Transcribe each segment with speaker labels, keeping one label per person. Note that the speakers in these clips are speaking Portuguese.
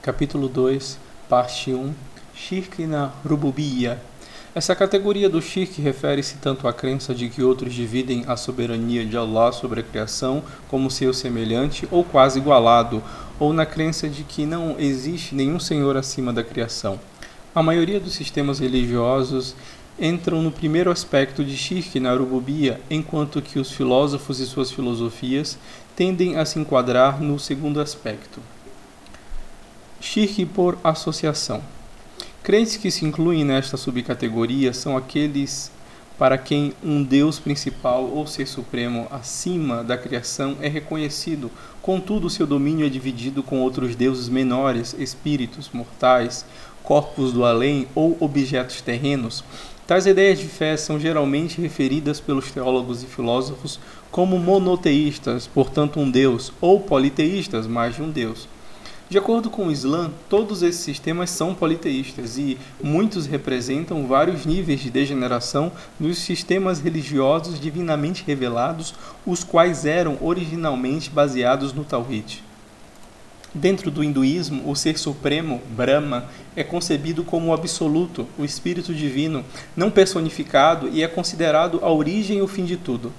Speaker 1: Capítulo 2, Parte 1 Shirk na Rububiyya Essa categoria do shirk refere-se tanto à crença de que outros dividem a soberania de Allah sobre a criação como seu semelhante ou quase igualado, ou na crença de que não existe nenhum senhor acima da criação. A maioria dos sistemas religiosos entram no primeiro aspecto de Shirk na Rububia, enquanto que os filósofos e suas filosofias tendem a se enquadrar no segundo aspecto. Shirk por associação. Crentes que se incluem nesta subcategoria são aqueles para quem um Deus principal ou ser supremo acima da criação é reconhecido, contudo seu domínio é dividido com outros deuses menores, espíritos mortais, corpos do além ou objetos terrenos, Tais ideias de fé são geralmente referidas pelos teólogos e filósofos como monoteístas, portanto um Deus, ou politeístas, mais de um Deus. De acordo com o Islã, todos esses sistemas são politeístas e muitos representam vários níveis de degeneração dos sistemas religiosos divinamente revelados, os quais eram originalmente baseados no Tawhid. Dentro do hinduísmo, o ser supremo, Brahma, é concebido como o absoluto, o espírito divino, não personificado e é considerado a origem e o fim de tudo.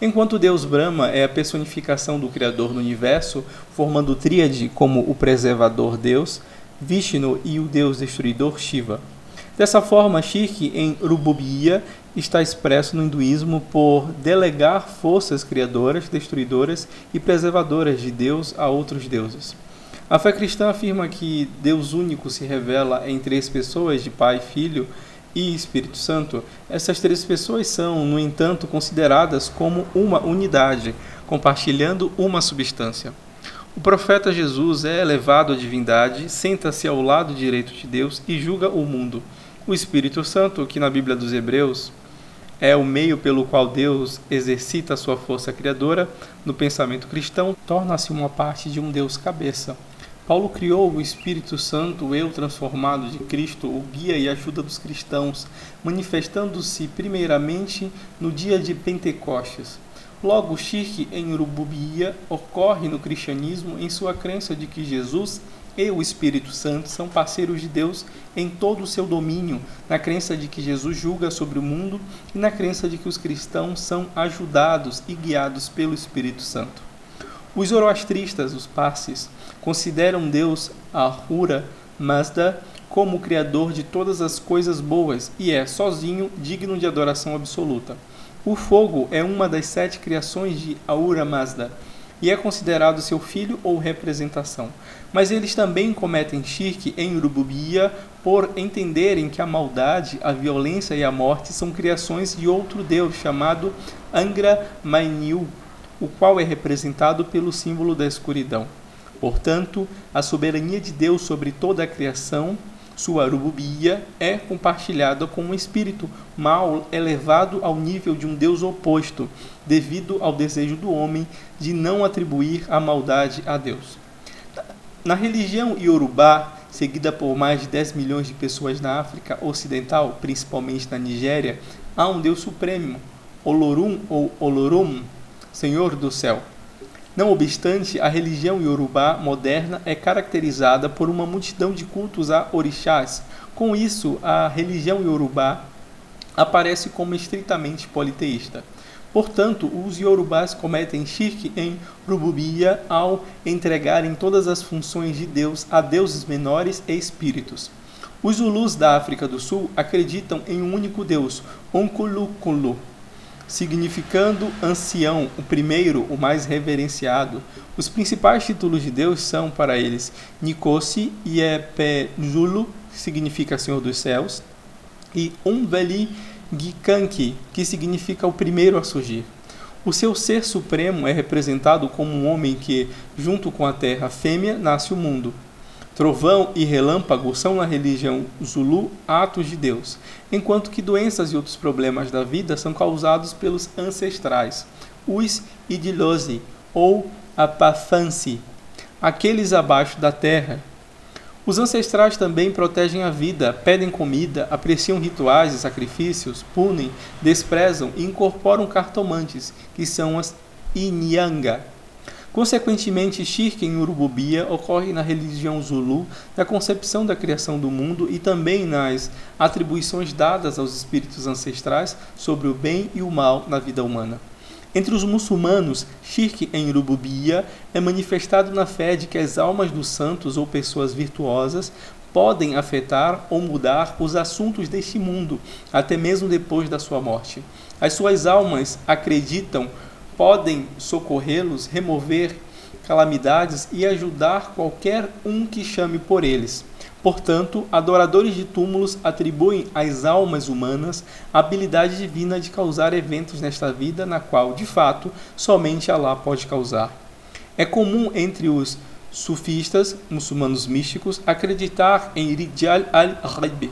Speaker 1: Enquanto Deus Brahma é a personificação do Criador no universo, formando tríade como o preservador Deus, Vishnu e o Deus destruidor Shiva. Dessa forma, Shirk em Rububiyya está expresso no hinduísmo por delegar forças criadoras, destruidoras e preservadoras de Deus a outros deuses. A fé cristã afirma que Deus único se revela em três pessoas, de Pai, Filho Espírito Santo. Essas três pessoas são, no entanto, consideradas como uma unidade, compartilhando uma substância. O profeta Jesus é elevado à divindade, senta-se ao lado direito de Deus e julga o mundo. O Espírito Santo, que na Bíblia dos Hebreus é o meio pelo qual Deus exercita a sua força criadora, no pensamento cristão, torna-se uma parte de um Deus cabeça. Paulo criou o Espírito Santo, o eu transformado de Cristo, o guia e ajuda dos cristãos, manifestando-se primeiramente no dia de Pentecostes. Logo, o em Urububia ocorre no cristianismo em sua crença de que Jesus e o Espírito Santo são parceiros de Deus em todo o seu domínio, na crença de que Jesus julga sobre o mundo e na crença de que os cristãos são ajudados e guiados pelo Espírito Santo. Os zoroastristas, os parsis, consideram Deus Ahura Mazda como o criador de todas as coisas boas e é, sozinho, digno de adoração absoluta. O fogo é uma das sete criações de Ahura Mazda e é considerado seu filho ou representação. Mas eles também cometem shirk em Urububia por entenderem que a maldade, a violência e a morte são criações de outro deus chamado Angra Mainyu, o qual é representado pelo símbolo da escuridão. Portanto, a soberania de Deus sobre toda a criação, sua rububia, é compartilhada com um espírito mal elevado ao nível de um Deus oposto, devido ao desejo do homem de não atribuir a maldade a Deus. Na religião iorubá, seguida por mais de 10 milhões de pessoas na África Ocidental, principalmente na Nigéria, há um Deus supremo, Olorum ou Olorum, Senhor do céu. Não obstante, a religião iorubá moderna é caracterizada por uma multidão de cultos a orixás. Com isso, a religião iorubá aparece como estritamente politeísta. Portanto, os iorubás cometem shirk em rububia ao entregarem todas as funções de Deus a deuses menores e espíritos. Os Zulus da África do Sul acreditam em um único Deus, Onkulukulu, significando ancião, o primeiro, o mais reverenciado. Os principais títulos de Deus são para eles Nikosi e Epejulo, que significa Senhor dos Céus, e Umveli Gikanki, que significa o primeiro a surgir. O seu ser supremo é representado como um homem que, junto com a terra fêmea, nasce o mundo. Trovão e relâmpago são na religião Zulu atos de Deus, enquanto que doenças e outros problemas da vida são causados pelos ancestrais, os Idilose ou Apafansi, aqueles abaixo da terra. Os ancestrais também protegem a vida, pedem comida, apreciam rituais e sacrifícios, punem, desprezam e incorporam cartomantes, que são as Inyanga, Consequentemente, Shirk em Urububia ocorre na religião Zulu, na concepção da criação do mundo e também nas atribuições dadas aos espíritos ancestrais sobre o bem e o mal na vida humana. Entre os muçulmanos, Shirk em Urububia é manifestado na fé de que as almas dos santos ou pessoas virtuosas podem afetar ou mudar os assuntos deste mundo, até mesmo depois da sua morte. As suas almas acreditam podem socorrê-los, remover calamidades e ajudar qualquer um que chame por eles. Portanto, adoradores de túmulos atribuem às almas humanas a habilidade divina de causar eventos nesta vida, na qual, de fato, somente Allah pode causar. É comum entre os sufistas, muçulmanos místicos, acreditar em Rijal al-Ghaib,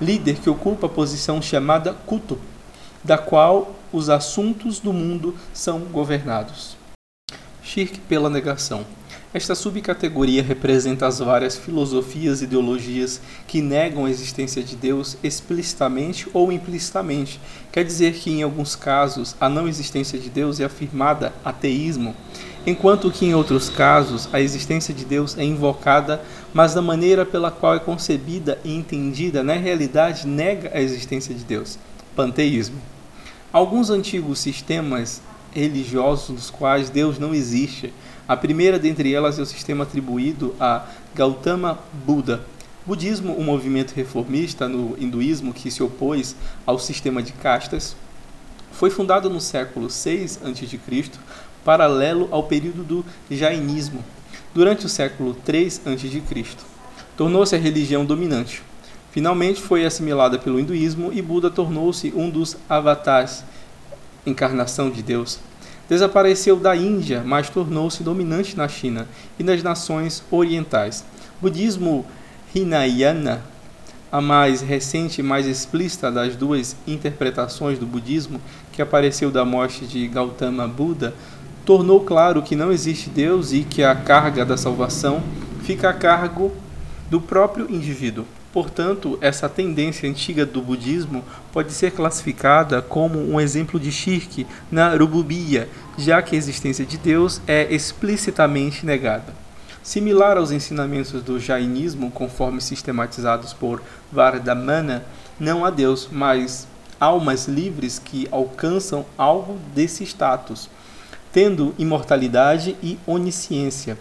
Speaker 1: líder que ocupa a posição chamada Kutub, da qual os assuntos do mundo são governados. Shirk pela negação. Esta subcategoria representa as várias filosofias e ideologias que negam a existência de Deus explicitamente ou implicitamente. Quer dizer que, em alguns casos, a não existência de Deus é afirmada ateísmo, enquanto que, em outros casos, a existência de Deus é invocada, mas da maneira pela qual é concebida e entendida, na realidade, nega a existência de Deus panteísmo. Alguns antigos sistemas religiosos dos quais Deus não existe. A primeira dentre elas é o sistema atribuído a Gautama Buda. Budismo, um movimento reformista no hinduísmo que se opôs ao sistema de castas, foi fundado no século 6 a.C., paralelo ao período do Jainismo, durante o século 3 a.C. Tornou-se a religião dominante. Finalmente foi assimilada pelo hinduísmo e Buda tornou-se um dos avatars, encarnação de Deus. Desapareceu da Índia, mas tornou-se dominante na China e nas nações orientais. Budismo Hinayana, a mais recente e mais explícita das duas interpretações do budismo, que apareceu da morte de Gautama Buda, tornou claro que não existe Deus e que a carga da salvação fica a cargo do próprio indivíduo. Portanto, essa tendência antiga do budismo pode ser classificada como um exemplo de shirk na rububia, já que a existência de Deus é explicitamente negada. Similar aos ensinamentos do jainismo, conforme sistematizados por Vardhamana, não há Deus, mas almas livres que alcançam algo desse status, tendo imortalidade e onisciência.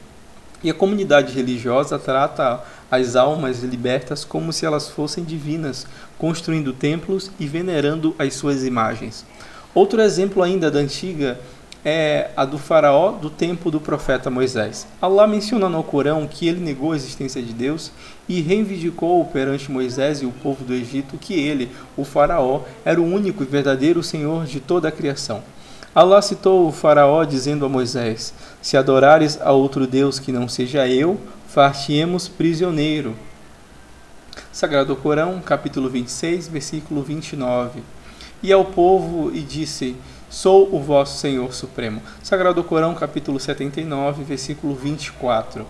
Speaker 1: E a comunidade religiosa trata as almas libertas como se elas fossem divinas, construindo templos e venerando as suas imagens. Outro exemplo ainda da antiga é a do faraó do tempo do profeta Moisés. Allah menciona no Corão que ele negou a existência de Deus e reivindicou perante Moisés e o povo do Egito que ele, o faraó, era o único e verdadeiro Senhor de toda a criação. Allah citou o faraó dizendo a Moisés: Se adorares a outro Deus que não seja eu, far-te-emos prisioneiro. Sagrado Corão, capítulo 26, versículo 29. E ao povo e disse: Sou o vosso Senhor Supremo. Sagrado Corão, capítulo 79, versículo 24.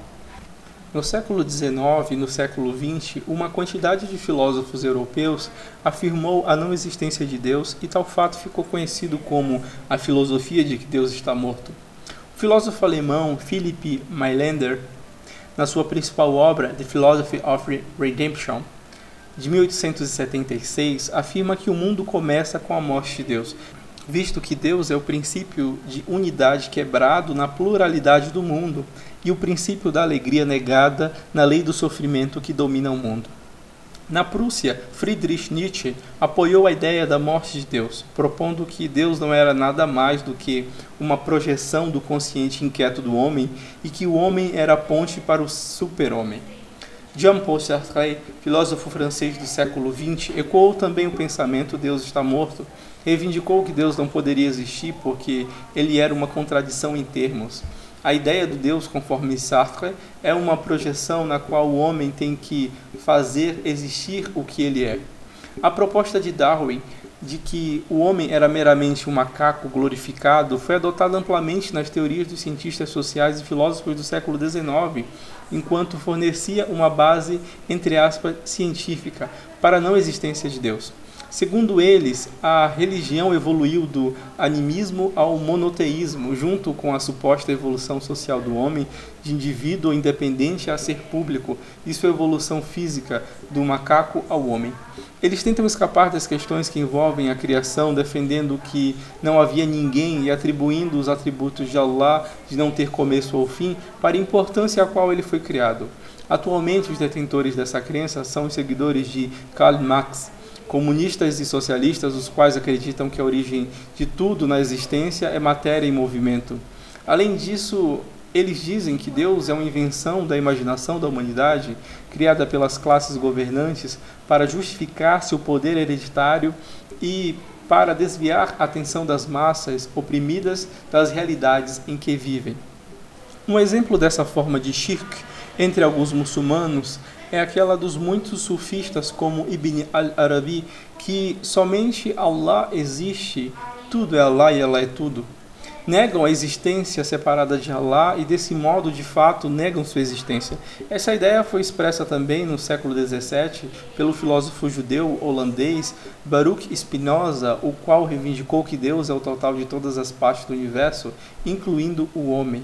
Speaker 1: No século XIX e no século XX, uma quantidade de filósofos europeus afirmou a não existência de Deus e tal fato ficou conhecido como a filosofia de que Deus está morto. O filósofo alemão Philipp Mailander, na sua principal obra, The Philosophy of Redemption, de 1876, afirma que o mundo começa com a morte de Deus, visto que Deus é o princípio de unidade quebrado na pluralidade do mundo e o princípio da alegria negada na lei do sofrimento que domina o mundo. Na Prússia, Friedrich Nietzsche apoiou a ideia da morte de Deus, propondo que Deus não era nada mais do que uma projeção do consciente inquieto do homem e que o homem era a ponte para o super-homem. Jean-Paul Sartre, filósofo francês do século XX, ecoou também o pensamento Deus está morto, reivindicou que Deus não poderia existir porque ele era uma contradição em termos. A ideia do Deus, conforme Sartre, é uma projeção na qual o homem tem que fazer existir o que ele é. A proposta de Darwin de que o homem era meramente um macaco glorificado foi adotada amplamente nas teorias dos cientistas sociais e filósofos do século XIX, enquanto fornecia uma base, entre aspas, científica para a não existência de Deus. Segundo eles, a religião evoluiu do animismo ao monoteísmo, junto com a suposta evolução social do homem, de indivíduo independente a ser público, e sua evolução física, do macaco ao homem. Eles tentam escapar das questões que envolvem a criação, defendendo que não havia ninguém e atribuindo os atributos de Allah de não ter começo ou fim para a importância a qual ele foi criado. Atualmente, os detentores dessa crença são os seguidores de Karl Marx, comunistas e socialistas, os quais acreditam que a origem de tudo na existência é matéria em movimento. Além disso, eles dizem que Deus é uma invenção da imaginação da humanidade, criada pelas classes governantes para justificar seu poder hereditário e para desviar a atenção das massas oprimidas das realidades em que vivem. Um exemplo dessa forma de shirk entre alguns muçulmanos é aquela dos muitos sufistas como Ibn al-Arabi, que somente Allah existe, tudo é Allah e Allah é tudo. Negam a existência separada de Allah e, desse modo, de fato, negam sua existência. Essa ideia foi expressa também no século XVII pelo filósofo judeu holandês Baruch Spinoza, o qual reivindicou que Deus é o total de todas as partes do universo, incluindo o homem.